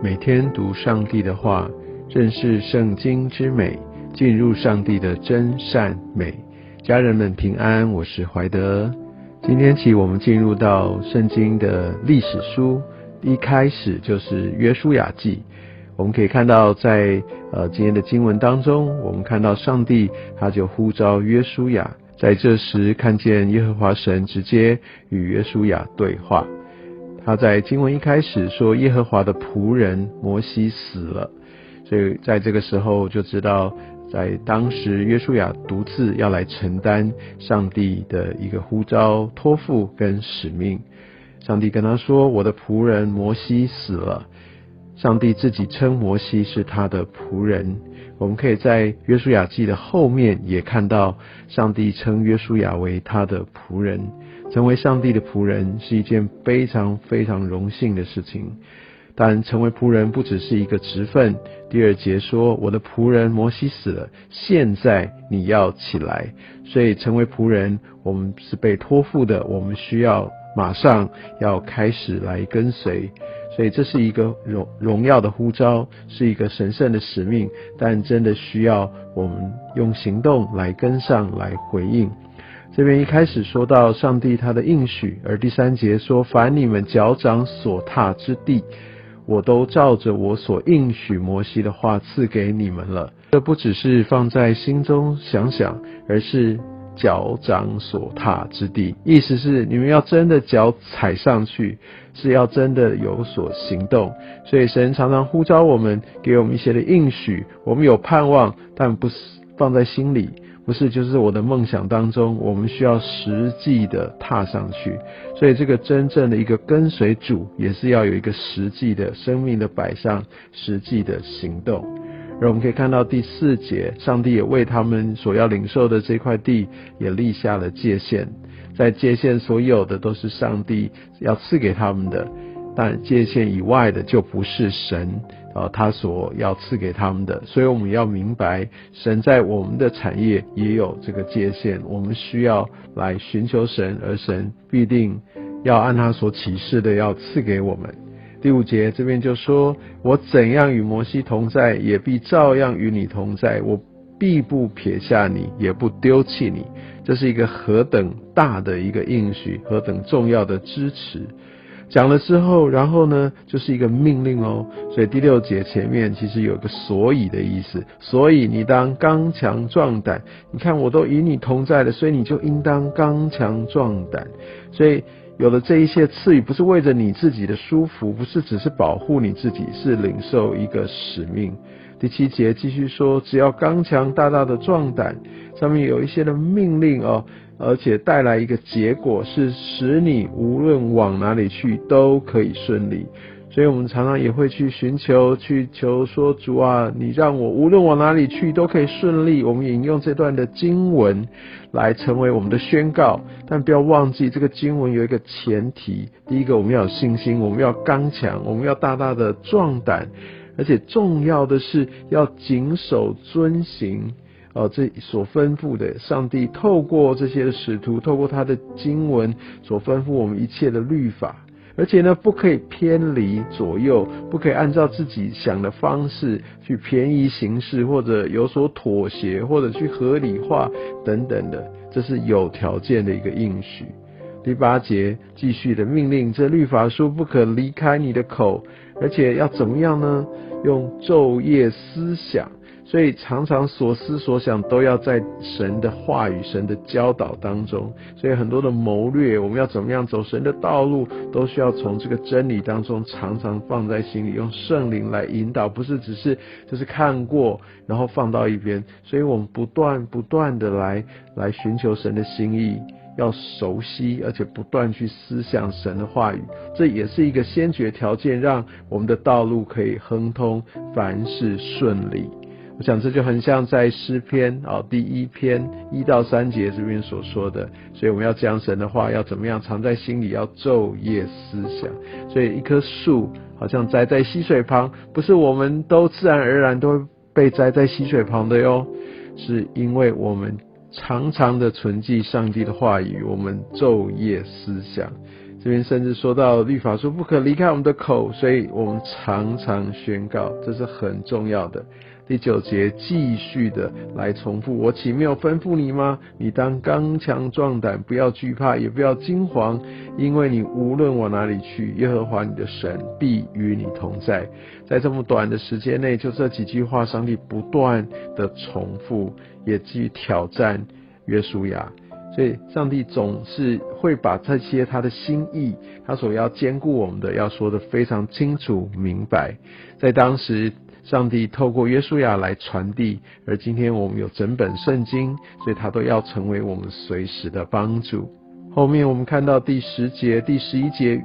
每天读上帝的话，认识圣经之美，进入上帝的真善美。家人们平安，我是怀德。今天起，我们进入到圣经的历史书，一开始就是约书亚记。我们可以看到，在呃今天的经文当中，我们看到上帝他就呼召约书亚，在这时看见耶和华神直接与约书亚对话。他在经文一开始说耶和华的仆人摩西死了，所以在这个时候就知道，在当时约书亚独自要来承担上帝的一个呼召、托付跟使命。上帝跟他说：“我的仆人摩西死了。”上帝自己称摩西是他的仆人。我们可以在约书亚记的后面也看到，上帝称约书亚为他的仆人。成为上帝的仆人是一件非常非常荣幸的事情，但成为仆人不只是一个职分。第二节说：“我的仆人摩西死了，现在你要起来。”所以成为仆人，我们是被托付的，我们需要马上要开始来跟随。所以这是一个荣荣耀的呼召，是一个神圣的使命，但真的需要我们用行动来跟上来回应。这边一开始说到上帝他的应许，而第三节说：“凡你们脚掌所踏之地，我都照着我所应许摩西的话赐给你们了。”这不只是放在心中想想，而是脚掌所踏之地，意思是你们要真的脚踩上去，是要真的有所行动。所以神常常呼召我们，给我们一些的应许，我们有盼望，但不是放在心里。不是，就是我的梦想当中，我们需要实际的踏上去。所以，这个真正的一个跟随主，也是要有一个实际的生命的摆上，实际的行动。而我们可以看到第四节，上帝也为他们所要领受的这块地，也立下了界限。在界限所有的都是上帝要赐给他们的，但界限以外的就不是神。啊，他所要赐给他们的，所以我们要明白，神在我们的产业也有这个界限，我们需要来寻求神，而神必定要按他所启示的要赐给我们。第五节这边就说：“我怎样与摩西同在，也必照样与你同在；我必不撇下你，也不丢弃你。”这是一个何等大的一个应许，何等重要的支持。讲了之后，然后呢，就是一个命令哦。所以第六节前面其实有个所以的意思，所以你当刚强壮胆。你看我都与你同在了，所以你就应当刚强壮胆。所以有了这一些赐予，不是为着你自己的舒服，不是只是保护你自己，是领受一个使命。第七节继续说，只要刚强大大的壮胆，上面有一些的命令哦。而且带来一个结果是使你无论往哪里去都可以顺利，所以我们常常也会去寻求、去求说主啊，你让我无论往哪里去都可以顺利。我们引用这段的经文来成为我们的宣告，但不要忘记这个经文有一个前提：第一个，我们要有信心，我们要刚强，我们要大大的壮胆，而且重要的是要谨守遵行。哦，这所吩咐的，上帝透过这些使徒，透过他的经文所吩咐我们一切的律法，而且呢，不可以偏离左右，不可以按照自己想的方式去便宜行事，或者有所妥协，或者去合理化等等的，这是有条件的一个应许。第八节继续的命令，这律法书不可离开你的口，而且要怎么样呢？用昼夜思想。所以常常所思所想都要在神的话语、神的教导当中。所以很多的谋略，我们要怎么样走神的道路，都需要从这个真理当中常常放在心里，用圣灵来引导，不是只是就是看过然后放到一边。所以我们不断不断的来来寻求神的心意，要熟悉而且不断去思想神的话语，这也是一个先决条件，让我们的道路可以亨通，凡事顺利。我想这就很像在诗篇啊第一篇一到三节这边所说的，所以我们要将神的话要怎么样藏在心里，要昼夜思想。所以一棵树好像栽在溪水旁，不是我们都自然而然都会被栽在溪水旁的哟，是因为我们常常的存记上帝的话语，我们昼夜思想。这边甚至说到律法说不可离开我们的口，所以我们常常宣告，这是很重要的。第九节继续的来重复，我岂没有吩咐你吗？你当刚强壮胆，不要惧怕，也不要惊惶，因为你无论往哪里去，耶和华你的神必与你同在。在这么短的时间内，就这几句话，上帝不断的重复，也基于挑战约书亚。所以，上帝总是会把这些他的心意，他所要兼顾我们的，要说的非常清楚明白。在当时。上帝透过约书亚来传递，而今天我们有整本圣经，所以他都要成为我们随时的帮助。后面我们看到第十节、第十一节。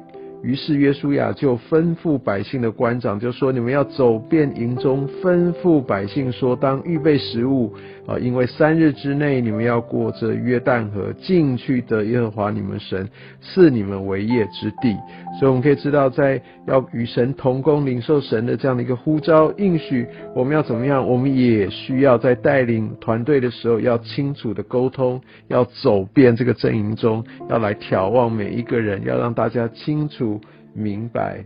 于是约书亚就吩咐百姓的官长，就说：“你们要走遍营中，吩咐百姓说，当预备食物啊，因为三日之内你们要过这约旦河，进去得耶和华你们神赐你们为业之地。所以我们可以知道，在要与神同工、领受神的这样的一个呼召应许，我们要怎么样？我们也需要在带领团队的时候，要清楚的沟通，要走遍这个阵营中，要来眺望每一个人，要让大家清楚。”明白，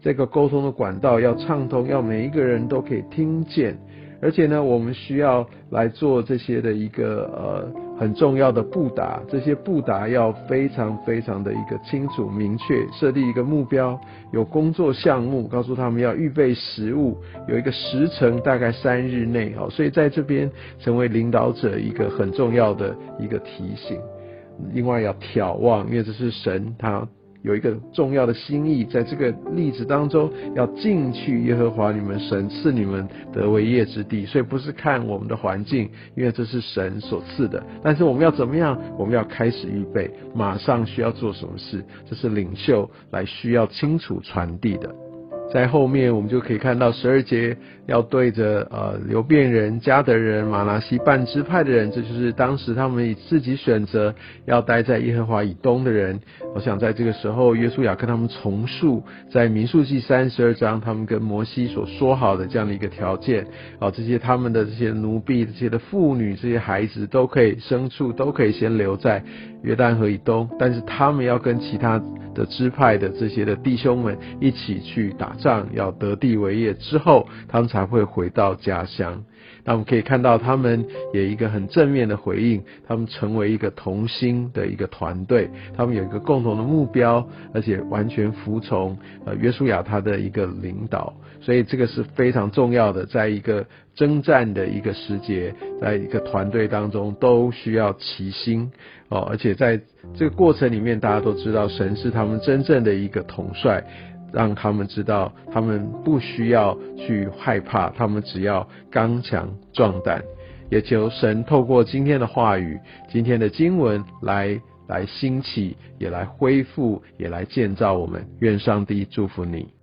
这个沟通的管道要畅通，要每一个人都可以听见。而且呢，我们需要来做这些的一个呃很重要的布达，这些布达要非常非常的一个清楚明确，设立一个目标，有工作项目，告诉他们要预备食物，有一个时程，大概三日内哈。所以在这边成为领导者一个很重要的一个提醒。另外要眺望，因为这是神他。有一个重要的心意，在这个例子当中，要进去耶和华你们神赐你们得为业之地，所以不是看我们的环境，因为这是神所赐的。但是我们要怎么样？我们要开始预备，马上需要做什么事？这是领袖来需要清楚传递的。在后面我们就可以看到十二节要对着呃流变人、加德人、马拿西半支派的人，这就是当时他们自己选择要待在耶和华以东的人。我想在这个时候，约书亚跟他们重述在民数记三十二章，他们跟摩西所说好的这样的一个条件啊，这些他们的这些奴婢、这些的妇女、这些孩子都可以牲畜都可以先留在约旦河以东，但是他们要跟其他。的支派的这些的弟兄们一起去打仗，要得地为业之后，他们才会回到家乡。那我们可以看到，他们也一个很正面的回应，他们成为一个同心的一个团队，他们有一个共同的目标，而且完全服从呃约书亚他的一个领导。所以这个是非常重要的，在一个征战的一个时节，在一个团队当中都需要齐心哦，而且在这个过程里面，大家都知道神是他们真正的一个统帅。让他们知道，他们不需要去害怕，他们只要刚强壮胆。也求神透过今天的话语、今天的经文来来兴起，也来恢复，也来建造我们。愿上帝祝福你。